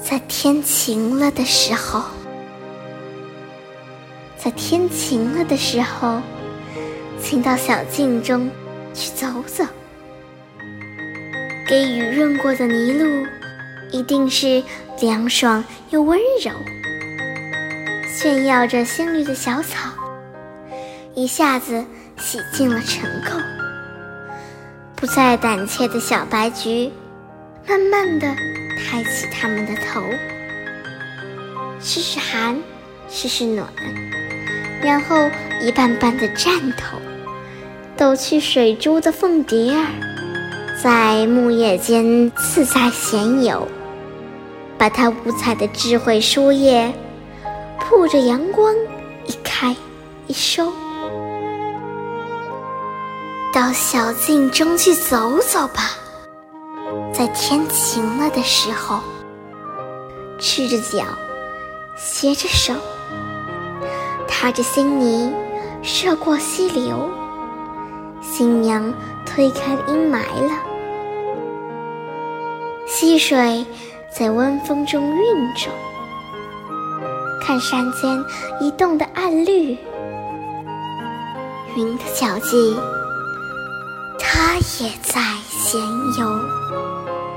在天晴了的时候，在天晴了的时候，请到小径中去走走。给雨润过的泥路，一定是凉爽又温柔。炫耀着鲜绿的小草，一下子洗净了尘垢。不再胆怯的小白菊，慢慢的抬起他们的头，试试寒，试试暖，然后一瓣瓣的颤抖，抖去水珠的凤蝶儿，在木叶间自在闲游，把它五彩的智慧书页，铺着阳光，一开一收。到小径中去走走吧，在天晴了的时候，赤着脚，携着手，踏着新泥，涉过溪流，新娘推开阴霾了，溪水在温风中韵着，看山间移动的暗绿，云的脚迹。他也在闲游。